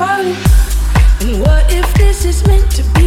Baby, is meant to recall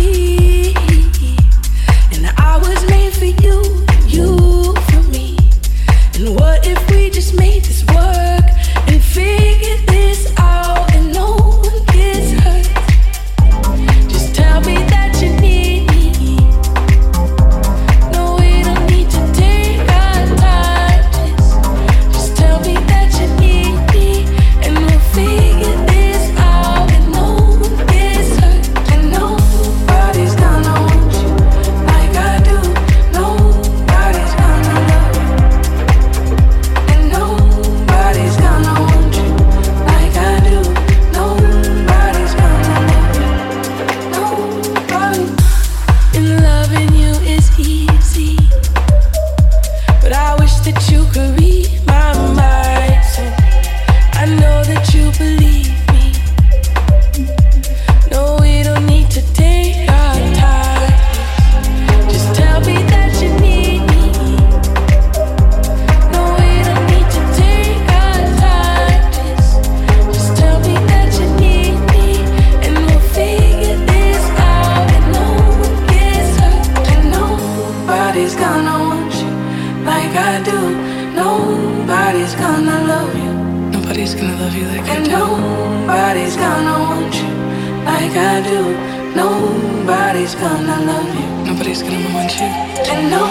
it. I can't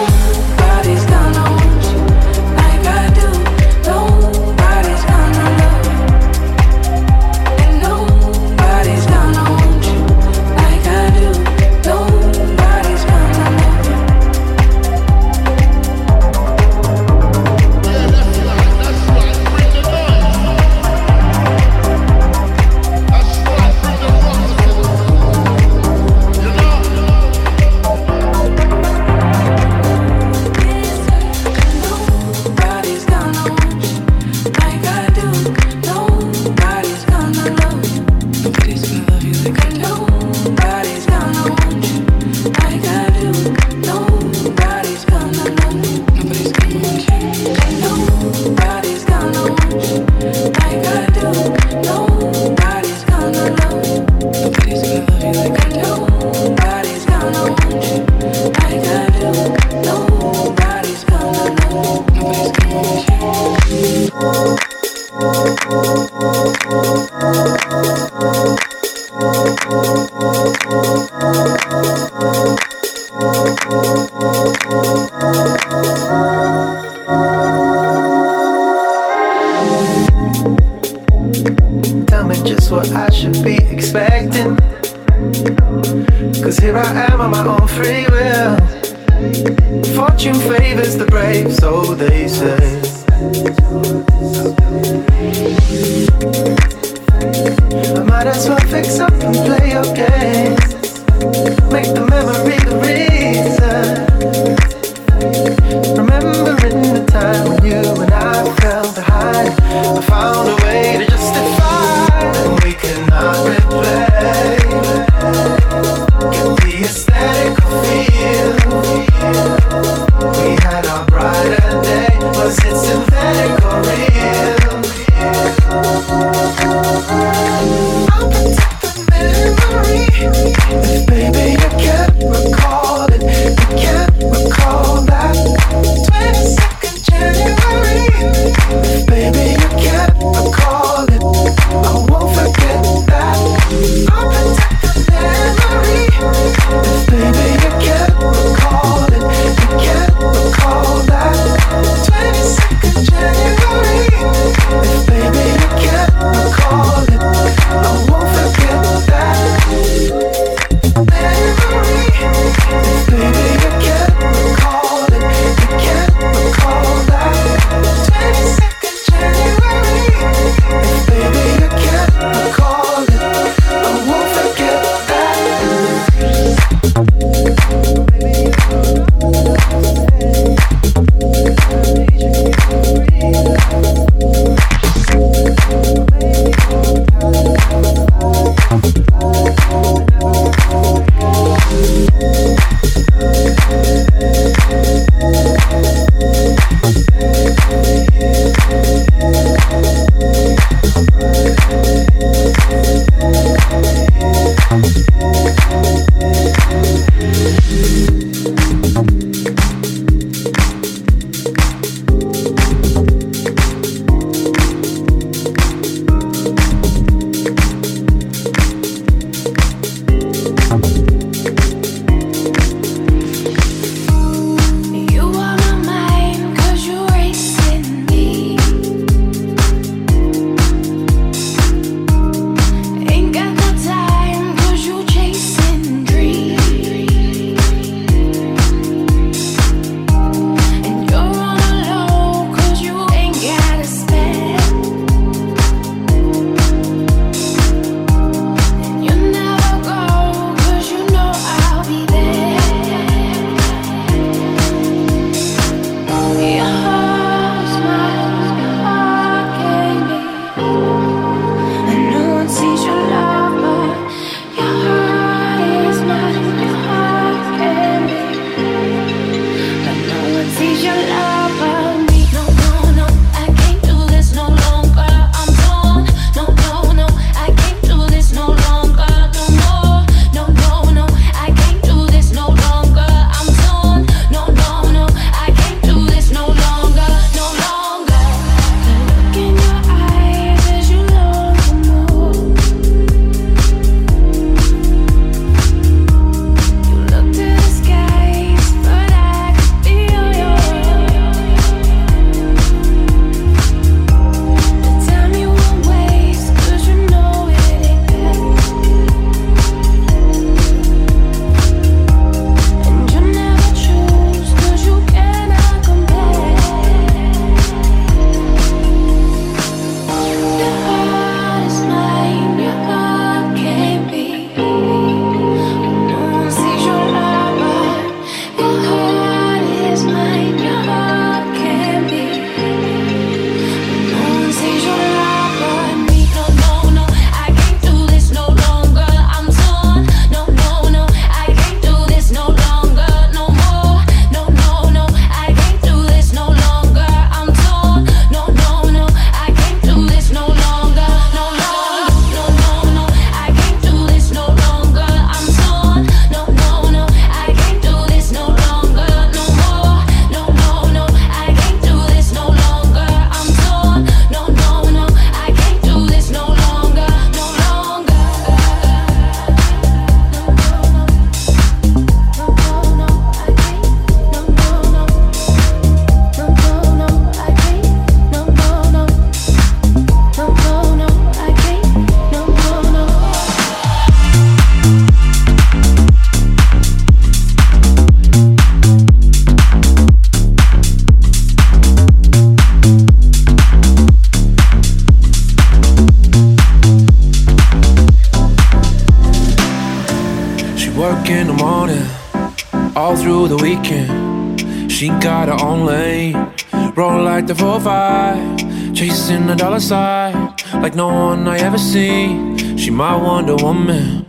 one I ever seen. She my Wonder Woman.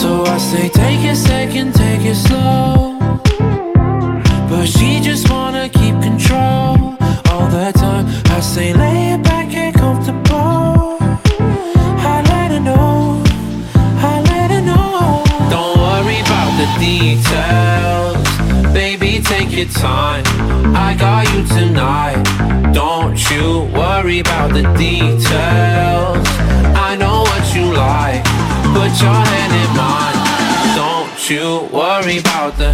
So I say, take a second, take it slow. But she just wanna keep control all the time. I say, lay it back and comfortable. I let her know, I let her know. Don't worry about the details, baby, take your time. I got you tonight. Don't you worry about the details. I know what you like. Put your hand in mine. Don't you worry about the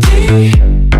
details.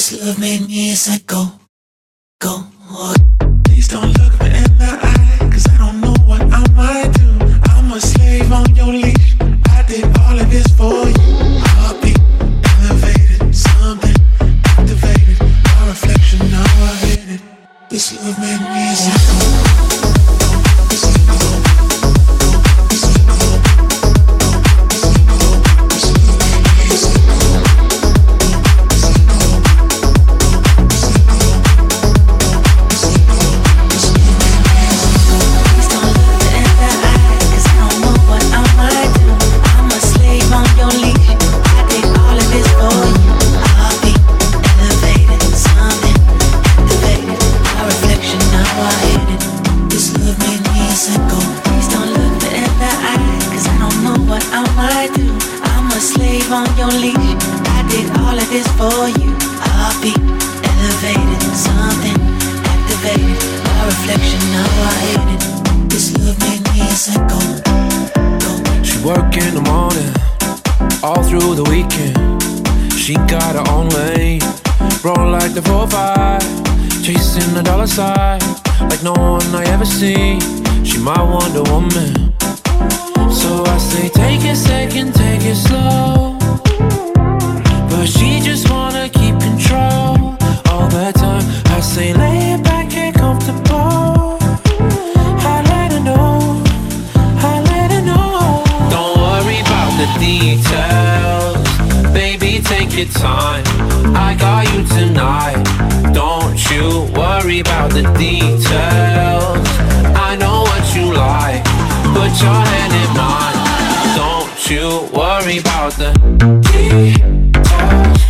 This love made me a psycho. Go. this for you. Heartbeat elevated, something activated. My reflection, now I hated. This love made me a psycho. She work in the morning, all through the weekend. She got her own lane, roll like the 4-5, chasing the dollar sign, like no one I ever seen. She my Wonder Woman. So I say, take a second, take it slow. But she just wanna keep control all the time. I say lay back and comfortable. I let her know, I let her know. Don't worry about the details, baby. Take your time. I got you tonight. Don't you worry about the details. I know what you like. Put your hand in mine. Don't you worry about the details. Yeah.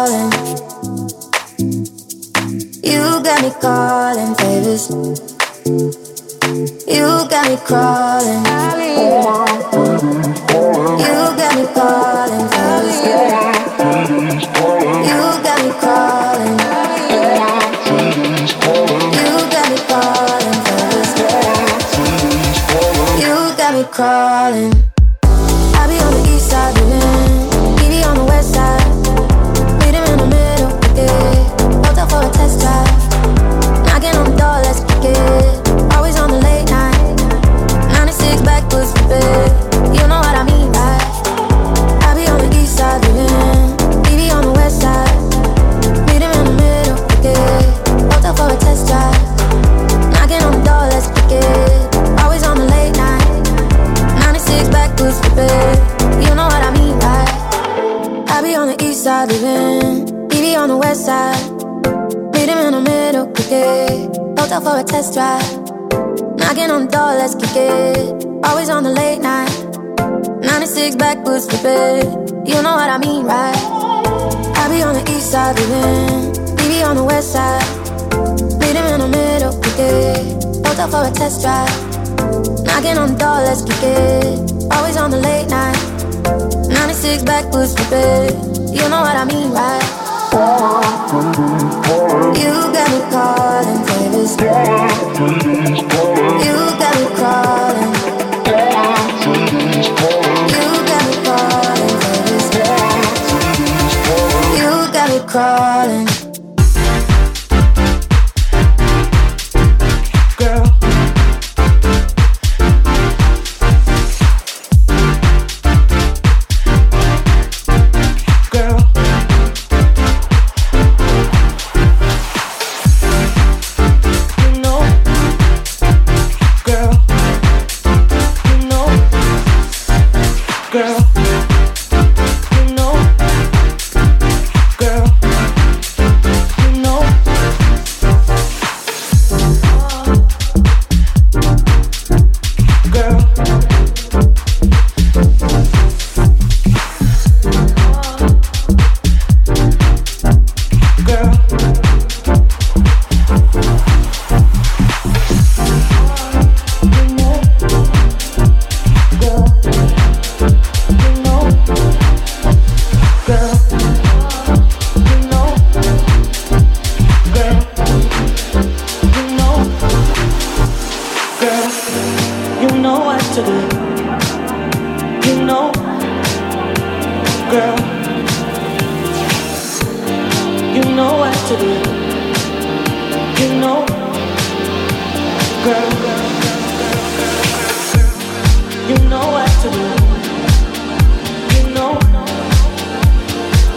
calling. You got me calling favors. You got me crawling. You got me calling favors. You got me crawling. You got me calling favors. You got me crawling. side living, BB on the west side. Meet him in the middle, kick it. Hotel for a test drive. Knocking on the door, let's kick it. Always on the late night. 96 back boots bed. You know what I mean, right? I be on the east side living, BB on the west side. Meet him in the middle, kick it. Hotel for a test drive. Knocking on the door, let's kick it. Always on the late night. 96 back boots bed. You know what I mean, right? You got me calling, Davis. You got me calling. You got me calling, Davis. You got me calling.